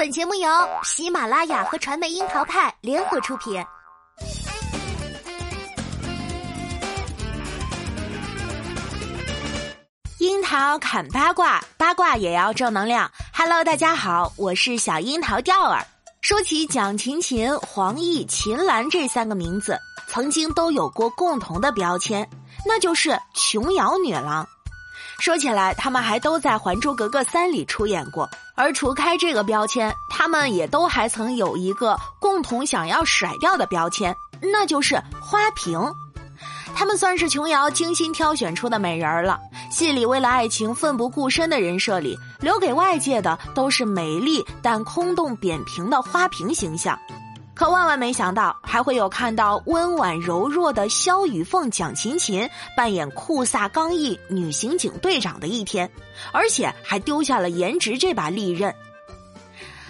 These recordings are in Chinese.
本节目由喜马拉雅和传媒樱桃派联合出品。樱桃砍八卦，八卦也要正能量。Hello，大家好，我是小樱桃钓儿。说起蒋勤勤、黄奕、秦岚这三个名字，曾经都有过共同的标签，那就是琼瑶女郎。说起来，他们还都在《还珠格格三》里出演过。而除开这个标签，他们也都还曾有一个共同想要甩掉的标签，那就是花瓶。他们算是琼瑶精心挑选出的美人儿了。戏里为了爱情奋不顾身的人设里，留给外界的都是美丽但空洞扁平的花瓶形象。可万万没想到，还会有看到温婉柔弱的萧雨凤、蒋勤勤扮演酷飒刚毅女刑警队长的一天，而且还丢下了颜值这把利刃。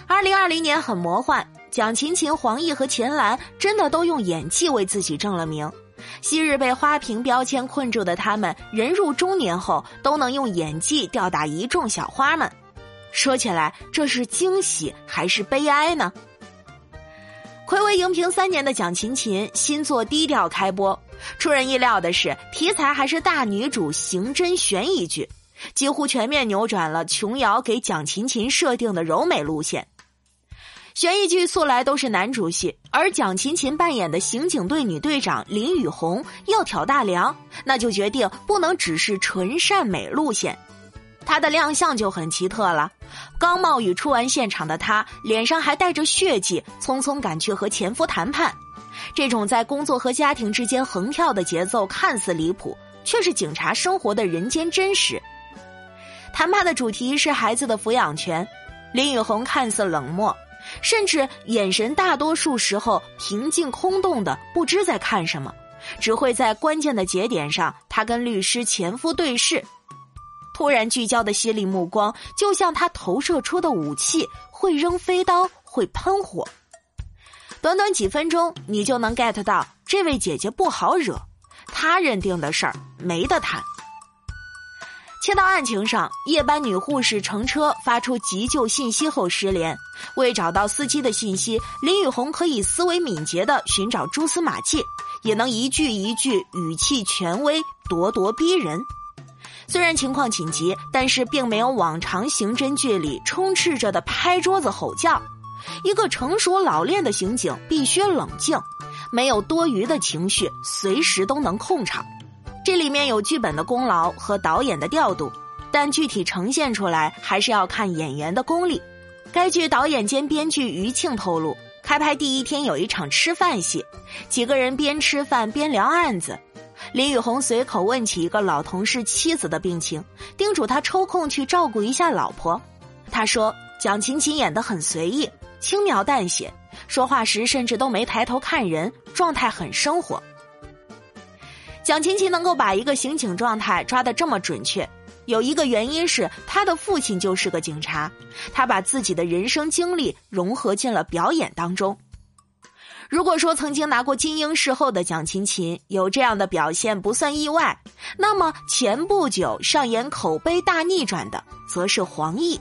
二零二零年很魔幻，蒋勤勤、黄奕和秦岚真的都用演技为自己挣了名。昔日被花瓶标签困住的他们，人入中年后都能用演技吊打一众小花们。说起来，这是惊喜还是悲哀呢？暌违荧屏三年的蒋勤勤新作低调开播，出人意料的是，题材还是大女主刑侦悬疑剧，几乎全面扭转了琼瑶给蒋勤勤设定的柔美路线。悬疑剧素来都是男主戏，而蒋勤勤扮演的刑警队女队长林雨红要挑大梁，那就决定不能只是纯善美路线。她的亮相就很奇特了。刚冒雨出完现场的她，脸上还带着血迹，匆匆赶去和前夫谈判。这种在工作和家庭之间横跳的节奏看似离谱，却是警察生活的人间真实。谈判的主题是孩子的抚养权。林雨红看似冷漠，甚至眼神大多数时候平静空洞的，不知在看什么，只会在关键的节点上，她跟律师前夫对视。突然聚焦的犀利目光，就像他投射出的武器，会扔飞刀，会喷火。短短几分钟，你就能 get 到这位姐姐不好惹，她认定的事儿没得谈。切到案情上，夜班女护士乘车发出急救信息后失联，为找到司机的信息，林雨红可以思维敏捷的寻找蛛丝马迹，也能一句一句语气权威，咄咄逼人。虽然情况紧急，但是并没有往常刑侦剧里充斥着的拍桌子吼叫。一个成熟老练的刑警必须冷静，没有多余的情绪，随时都能控场。这里面有剧本的功劳和导演的调度，但具体呈现出来还是要看演员的功力。该剧导演兼编剧余庆透露，开拍第一天有一场吃饭戏，几个人边吃饭边聊案子。林雨红随口问起一个老同事妻子的病情，叮嘱他抽空去照顾一下老婆。他说：“蒋勤勤演得很随意，轻描淡写，说话时甚至都没抬头看人，状态很生活。”蒋勤勤能够把一个刑警状态抓得这么准确，有一个原因是他的父亲就是个警察，他把自己的人生经历融合进了表演当中。如果说曾经拿过金鹰视后的蒋勤勤有这样的表现不算意外，那么前不久上演口碑大逆转的，则是黄奕。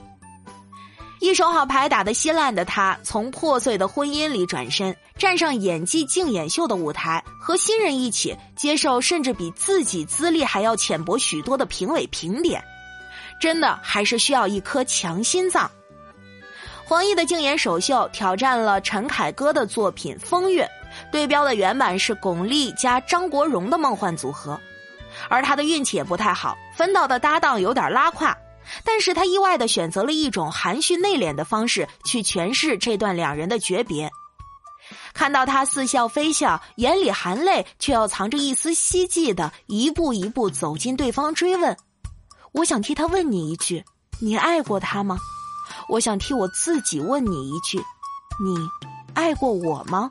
一手好牌打得稀烂的他，从破碎的婚姻里转身，站上演技竞演秀的舞台，和新人一起接受甚至比自己资历还要浅薄许多的评委评点，真的还是需要一颗强心脏。黄奕的竞演首秀挑战了陈凯歌的作品《风月》，对标的原版是巩俐加张国荣的梦幻组合，而他的运气也不太好，分到的搭档有点拉胯，但是他意外的选择了一种含蓄内敛的方式去诠释这段两人的诀别。看到他似笑非笑，眼里含泪却又藏着一丝希冀的一步一步走进对方，追问：“我想替他问你一句，你爱过他吗？”我想替我自己问你一句：你爱过我吗？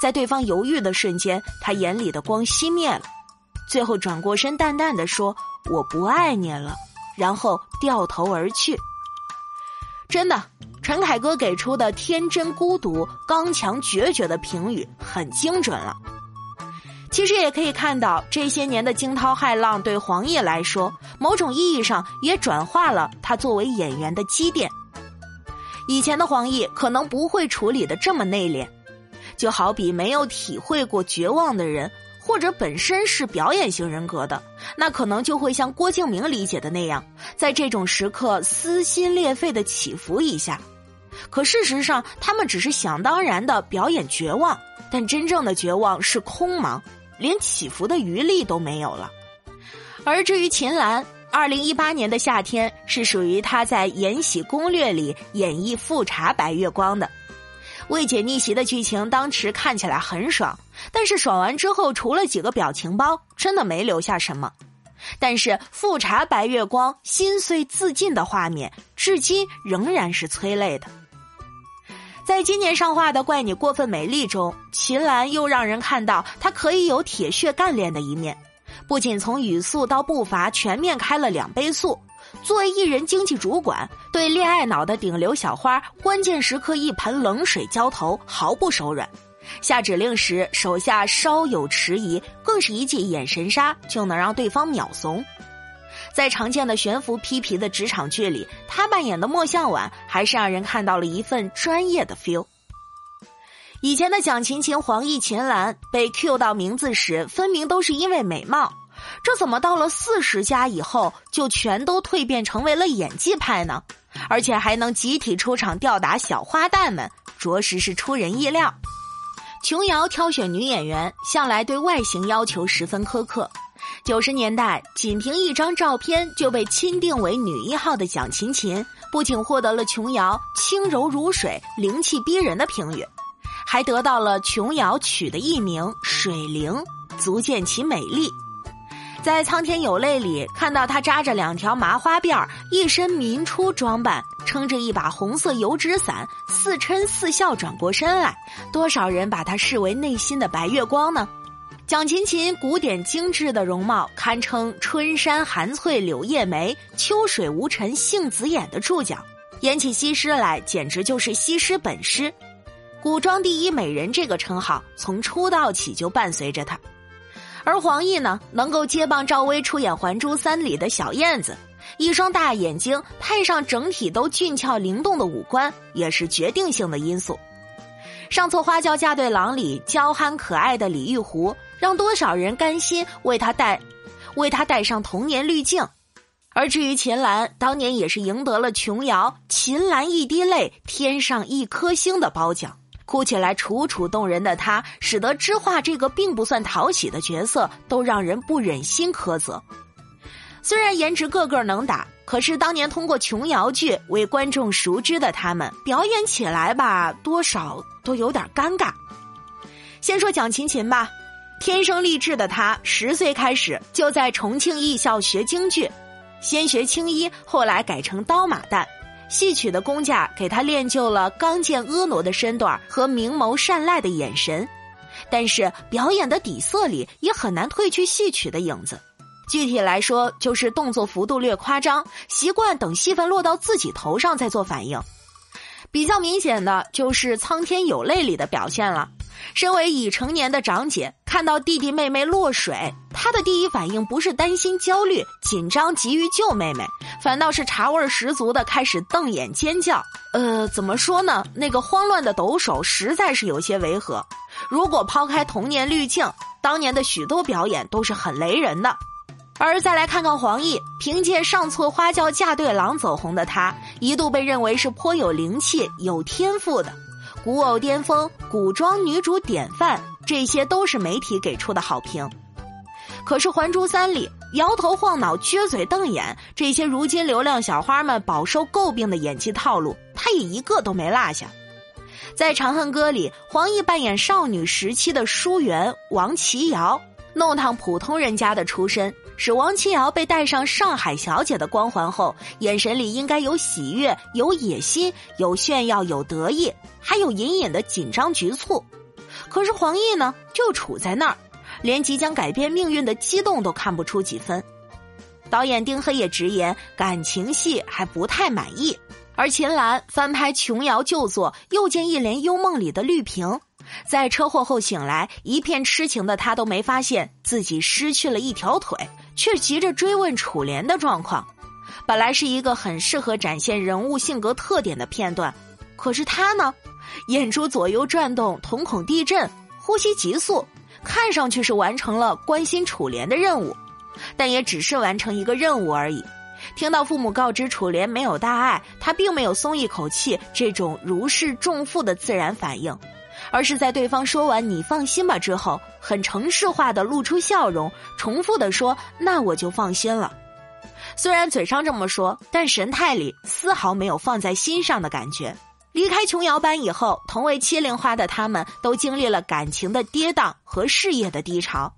在对方犹豫的瞬间，他眼里的光熄灭了，最后转过身，淡淡的说：“我不爱你了。”然后掉头而去。真的，陈凯歌给出的天真、孤独、刚强、决绝的评语很精准了。其实也可以看到，这些年的惊涛骇浪对黄奕来说，某种意义上也转化了他作为演员的积淀。以前的黄奕可能不会处理的这么内敛，就好比没有体会过绝望的人，或者本身是表演型人格的，那可能就会像郭敬明理解的那样，在这种时刻撕心裂肺的起伏一下。可事实上，他们只是想当然的表演绝望，但真正的绝望是空茫，连起伏的余力都没有了。而至于秦岚。二零一八年的夏天是属于他在《延禧攻略》里演绎富察白月光的，未解逆袭的剧情当时看起来很爽，但是爽完之后除了几个表情包，真的没留下什么。但是富察白月光心碎自尽的画面，至今仍然是催泪的。在今年上画的《怪你过分美丽》中，秦岚又让人看到她可以有铁血干练的一面。不仅从语速到步伐全面开了两倍速，作为艺人经济主管，对恋爱脑的顶流小花，关键时刻一盆冷水浇头，毫不手软。下指令时手下稍有迟疑，更是一记眼神杀就能让对方秒怂。在常见的悬浮批皮的职场剧里，他扮演的莫向晚还是让人看到了一份专业的 feel。以前的蒋勤勤、黄奕、秦岚被 Q 到名字时，分明都是因为美貌。这怎么到了四十加以后，就全都蜕变成为了演技派呢？而且还能集体出场吊打小花旦们，着实是出人意料。琼瑶挑选女演员向来对外形要求十分苛刻，九十年代仅凭一张照片就被钦定为女一号的蒋勤勤，不仅获得了琼瑶轻柔如水、灵气逼人的评语，还得到了琼瑶取的艺名“水灵”，足见其美丽。在《苍天有泪》里看到她扎着两条麻花辫儿，一身民初装扮，撑着一把红色油纸伞，似嗔似笑转过身来，多少人把她视为内心的白月光呢？蒋勤勤古典精致的容貌，堪称春山含翠柳叶眉，秋水无尘杏子眼的注脚，演起西施来简直就是西施本施，古装第一美人这个称号从出道起就伴随着她。而黄奕呢，能够接棒赵薇出演《还珠三》里的小燕子，一双大眼睛配上整体都俊俏灵动的五官，也是决定性的因素。上错花轿嫁对郎里娇憨可爱的李玉湖，让多少人甘心为她戴，为她戴上童年滤镜。而至于秦岚，当年也是赢得了琼瑶“秦岚一滴泪，天上一颗星”的褒奖。哭起来楚楚动人的她，使得知画这个并不算讨喜的角色都让人不忍心苛责。虽然颜值个个能打，可是当年通过琼瑶剧为观众熟知的他们，表演起来吧，多少都有点尴尬。先说蒋勤勤吧，天生丽质的她，十岁开始就在重庆艺校学京剧，先学青衣，后来改成刀马旦。戏曲的工架给他练就了刚健婀娜的身段和明眸善睐的眼神，但是表演的底色里也很难褪去戏曲的影子。具体来说，就是动作幅度略夸张，习惯等戏份落到自己头上再做反应。比较明显的就是《苍天有泪》里的表现了。身为已成年的长姐，看到弟弟妹妹落水，她的第一反应不是担心、焦虑、紧张，急于救妹妹，反倒是茶味十足的开始瞪眼尖叫。呃，怎么说呢？那个慌乱的抖手实在是有些违和。如果抛开童年滤镜，当年的许多表演都是很雷人的。而再来看看黄奕，凭借上错花轿嫁对郎走红的她，一度被认为是颇有灵气、有天赋的。古偶巅峰、古装女主典范，这些都是媒体给出的好评。可是《还珠三》里摇头晃脑、撅嘴瞪眼，这些如今流量小花们饱受诟病的演技套路，她也一个都没落下。在《长恨歌》里，黄奕扮演少女时期的淑媛王琦瑶，弄堂普通人家的出身。使王琦瑶被戴上上海小姐的光环后，眼神里应该有喜悦、有野心、有炫耀、有得意，还有隐隐的紧张局促。可是黄奕呢，就处在那儿，连即将改变命运的激动都看不出几分。导演丁黑也直言，感情戏还不太满意。而秦岚翻拍琼瑶旧作《又见一帘幽梦》里的绿萍。在车祸后醒来，一片痴情的他都没发现自己失去了一条腿，却急着追问楚莲的状况。本来是一个很适合展现人物性格特点的片段，可是他呢，眼珠左右转动，瞳孔地震，呼吸急速，看上去是完成了关心楚莲的任务，但也只是完成一个任务而已。听到父母告知楚莲没有大碍，他并没有松一口气，这种如释重负的自然反应，而是在对方说完“你放心吧”之后，很程式化的露出笑容，重复的说：“那我就放心了。”虽然嘴上这么说，但神态里丝毫没有放在心上的感觉。离开琼瑶班以后，同为七零花的他们都经历了感情的跌宕和事业的低潮。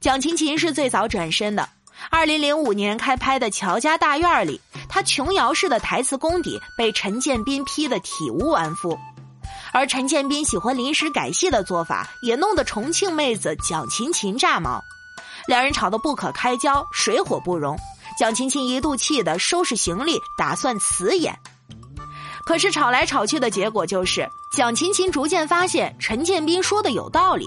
蒋勤勤是最早转身的。二零零五年开拍的《乔家大院》里，他琼瑶式的台词功底被陈建斌批得体无完肤，而陈建斌喜欢临时改戏的做法，也弄得重庆妹子蒋勤勤炸毛，两人吵得不可开交，水火不容。蒋勤勤一度气得收拾行李，打算辞演。可是吵来吵去的结果就是，蒋勤勤逐渐发现陈建斌说的有道理。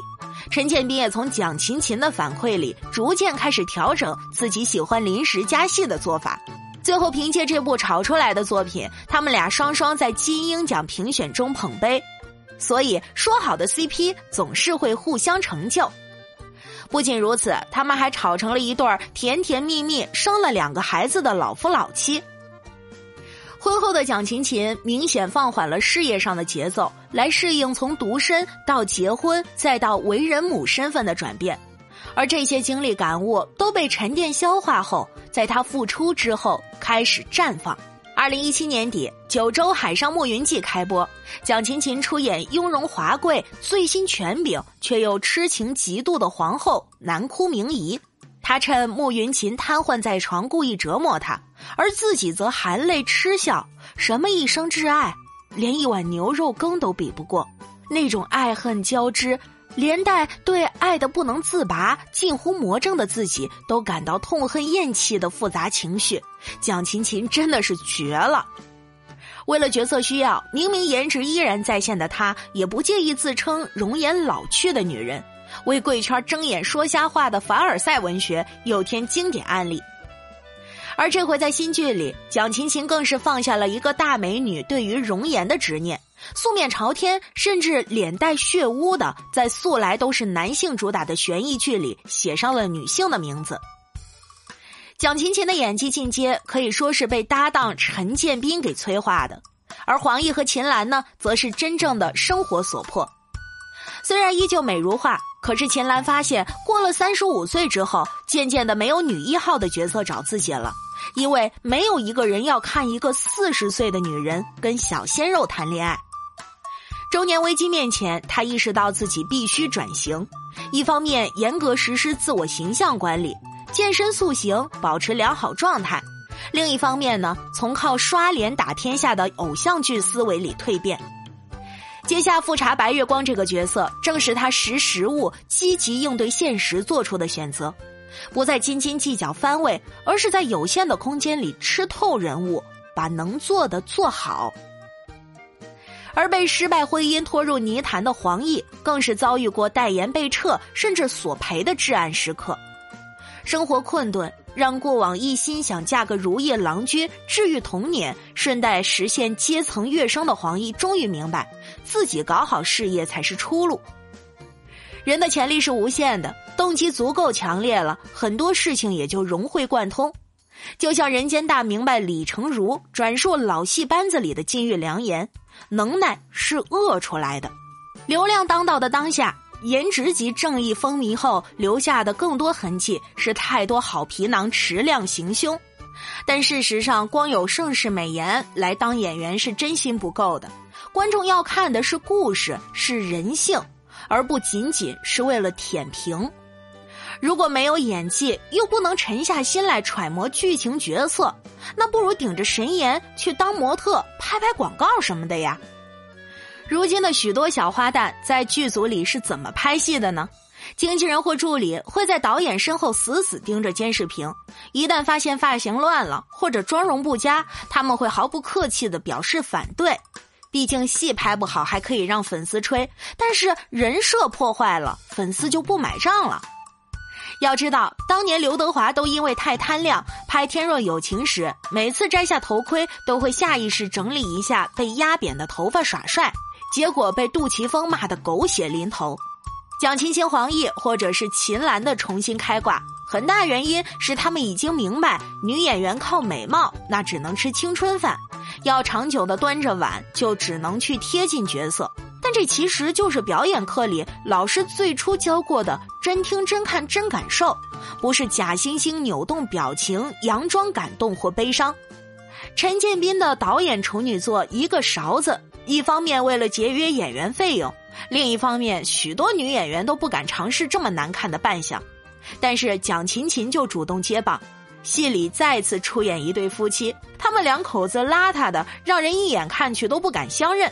陈建斌也从蒋勤勤的反馈里逐渐开始调整自己喜欢临时加戏的做法，最后凭借这部炒出来的作品，他们俩双双在金鹰奖评选中捧杯。所以说好的 CP 总是会互相成就。不仅如此，他们还炒成了一对甜甜蜜蜜、生了两个孩子的老夫老妻。婚后的蒋勤勤明显放缓了事业上的节奏，来适应从独身到结婚再到为人母身份的转变，而这些经历感悟都被沉淀消化后，在她复出之后开始绽放。二零一七年底，《九州海上牧云记》开播，蒋勤勤出演雍容华贵、醉心权柄却又痴情嫉妒的皇后南窟明仪。她趁慕云琴瘫痪在床，故意折磨她，而自己则含泪痴笑。什么一生挚爱，连一碗牛肉羹都比不过。那种爱恨交织，连带对爱的不能自拔、近乎魔怔的自己都感到痛恨厌弃的复杂情绪，蒋勤勤真的是绝了。为了角色需要，明明颜值依然在线的她，也不介意自称容颜老去的女人。为贵圈睁眼说瞎话的凡尔赛文学又添经典案例，而这回在新剧里，蒋勤勤更是放下了一个大美女对于容颜的执念，素面朝天，甚至脸带血污的，在素来都是男性主打的悬疑剧里写上了女性的名字。蒋勤勤的演技进阶可以说是被搭档陈建斌给催化的，而黄奕和秦岚呢，则是真正的生活所迫。虽然依旧美如画。可是秦岚发现，过了三十五岁之后，渐渐的没有女一号的角色找自己了，因为没有一个人要看一个四十岁的女人跟小鲜肉谈恋爱。中年危机面前，她意识到自己必须转型，一方面严格实施自我形象管理，健身塑形，保持良好状态；另一方面呢，从靠刷脸打天下的偶像剧思维里蜕变。接下复查白月光这个角色，正是他识时务、积极应对现实做出的选择，不再斤斤计较番位，而是在有限的空间里吃透人物，把能做的做好。而被失败婚姻拖入泥潭的黄奕，更是遭遇过代言被撤，甚至索赔的至暗时刻，生活困顿。让过往一心想嫁个如意郎君、治愈童年、顺带实现阶层跃升的黄奕，终于明白，自己搞好事业才是出路。人的潜力是无限的，动机足够强烈了，很多事情也就融会贯通。就像人间大明白李成儒转述老戏班子里的金玉良言：“能耐是饿出来的。”流量当道的当下。颜值及正义风靡后留下的更多痕迹是太多好皮囊持量行凶，但事实上光有盛世美颜来当演员是真心不够的，观众要看的是故事是人性，而不仅仅是为了舔屏。如果没有演技，又不能沉下心来揣摩剧情角色，那不如顶着神颜去当模特拍拍广告什么的呀。如今的许多小花旦在剧组里是怎么拍戏的呢？经纪人或助理会在导演身后死死盯着监视屏，一旦发现发型乱了或者妆容不佳，他们会毫不客气地表示反对。毕竟戏拍不好还可以让粉丝吹，但是人设破坏了，粉丝就不买账了。要知道，当年刘德华都因为太贪亮，拍《天若有情》时，每次摘下头盔都会下意识整理一下被压扁的头发耍帅，结果被杜琪峰骂得狗血淋头。蒋勤勤、黄奕或者是秦岚的重新开挂，很大原因是他们已经明白，女演员靠美貌那只能吃青春饭，要长久的端着碗就只能去贴近角色。但这其实就是表演课里老师最初教过的“真听、真看、真感受”，不是假惺惺扭动表情、佯装感动或悲伤。陈建斌的导演处女作《一个勺子》，一方面为了节约演员费用，另一方面许多女演员都不敢尝试这么难看的扮相，但是蒋勤勤就主动接棒，戏里再次出演一对夫妻，他们两口子邋遢的让人一眼看去都不敢相认。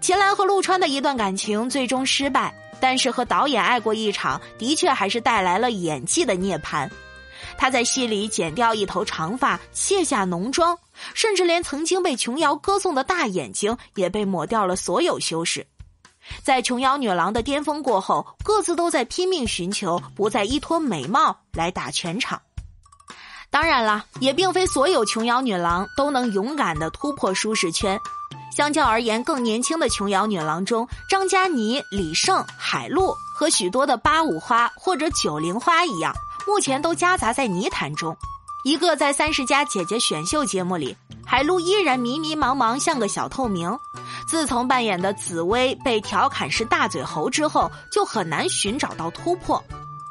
秦岚和陆川的一段感情最终失败，但是和导演爱过一场，的确还是带来了演技的涅槃。他在戏里剪掉一头长发，卸下浓妆，甚至连曾经被琼瑶歌颂的大眼睛也被抹掉了所有修饰。在琼瑶女郎的巅峰过后，各自都在拼命寻求不再依托美貌来打全场。当然了，也并非所有琼瑶女郎都能勇敢的突破舒适圈。相较而言，更年轻的琼瑶女郎中，张嘉倪、李晟、海陆和许多的八五花或者九零花一样，目前都夹杂在泥潭中。一个在三十加姐姐选秀节目里，海陆依然迷迷茫茫，像个小透明。自从扮演的紫薇被调侃是大嘴猴之后，就很难寻找到突破。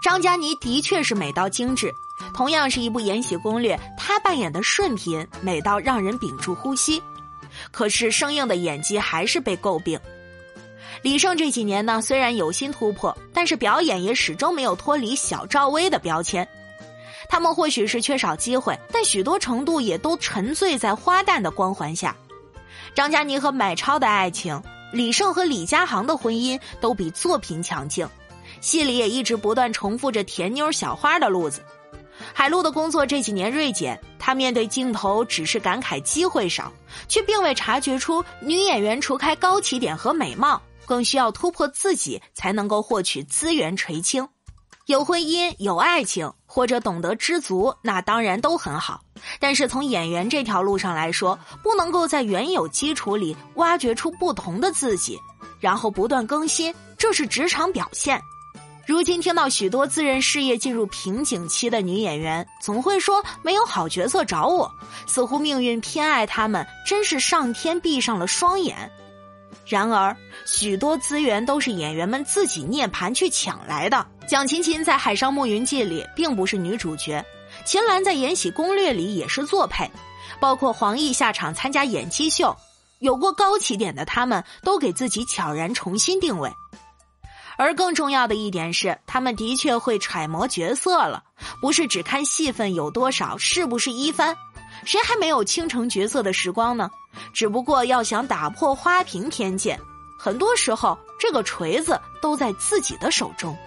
张嘉倪的确是美到精致，同样是一部《延禧攻略》，她扮演的顺嫔美到让人屏住呼吸。可是生硬的演技还是被诟病。李晟这几年呢，虽然有心突破，但是表演也始终没有脱离小赵薇的标签。他们或许是缺少机会，但许多程度也都沉醉在花旦的光环下。张嘉倪和买超的爱情，李晟和李佳航的婚姻都比作品强劲。戏里也一直不断重复着甜妞小花的路子。海陆的工作这几年锐减，他面对镜头只是感慨机会少，却并未察觉出女演员除开高起点和美貌，更需要突破自己才能够获取资源垂青。有婚姻、有爱情，或者懂得知足，那当然都很好。但是从演员这条路上来说，不能够在原有基础里挖掘出不同的自己，然后不断更新，这是职场表现。如今听到许多自认事业进入瓶颈期的女演员，总会说没有好角色找我，似乎命运偏爱他们，真是上天闭上了双眼。然而，许多资源都是演员们自己涅盘去抢来的。蒋勤勤在《海上牧云记》里并不是女主角，秦岚在《延禧攻略》里也是作配，包括黄奕下场参加演技秀，有过高起点的他们都给自己悄然重新定位。而更重要的一点是，他们的确会揣摩角色了，不是只看戏份有多少，是不是一番。谁还没有倾城角色的时光呢？只不过要想打破花瓶偏见，很多时候这个锤子都在自己的手中。